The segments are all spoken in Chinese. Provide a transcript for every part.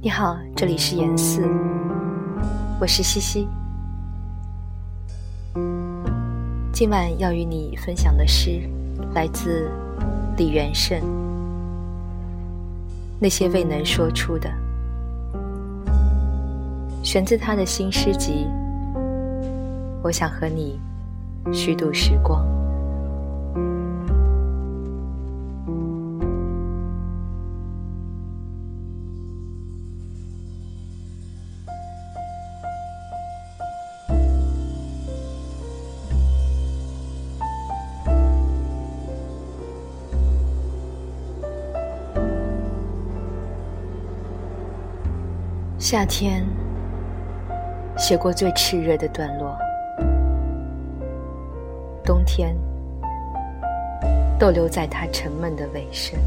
你好，这里是严四，我是西西。今晚要与你分享的诗来自李元胜，《那些未能说出的》，选自他的新诗集。我想和你虚度时光。夏天写过最炽热的段落，冬天逗留在它沉闷的尾声。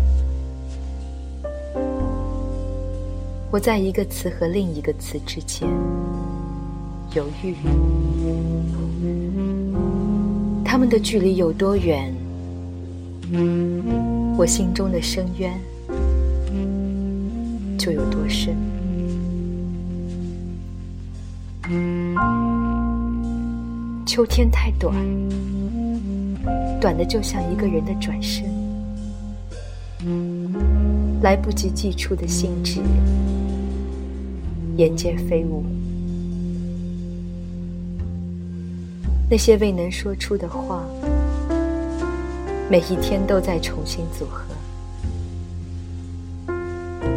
我在一个词和另一个词之间犹豫，他们的距离有多远？我心中的深渊就有多深。秋天太短，短的就像一个人的转身，来不及寄出的信纸，沿街飞舞。那些未能说出的话，每一天都在重新组合，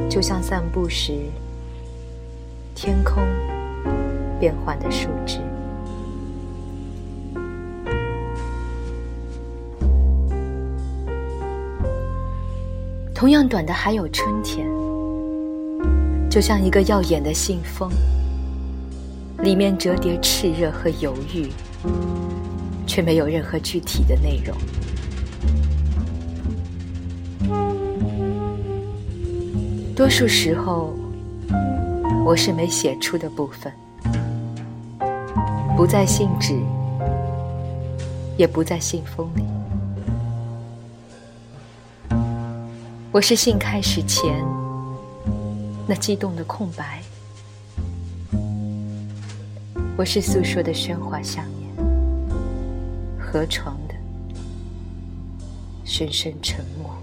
就像散步时，天空。变换的树枝，同样短的还有春天，就像一个耀眼的信封，里面折叠炽热和犹豫，却没有任何具体的内容。多数时候，我是没写出的部分。不在信纸，也不在信封里。我是信开始前那激动的空白，我是诉说的喧哗下面河床的深深沉默。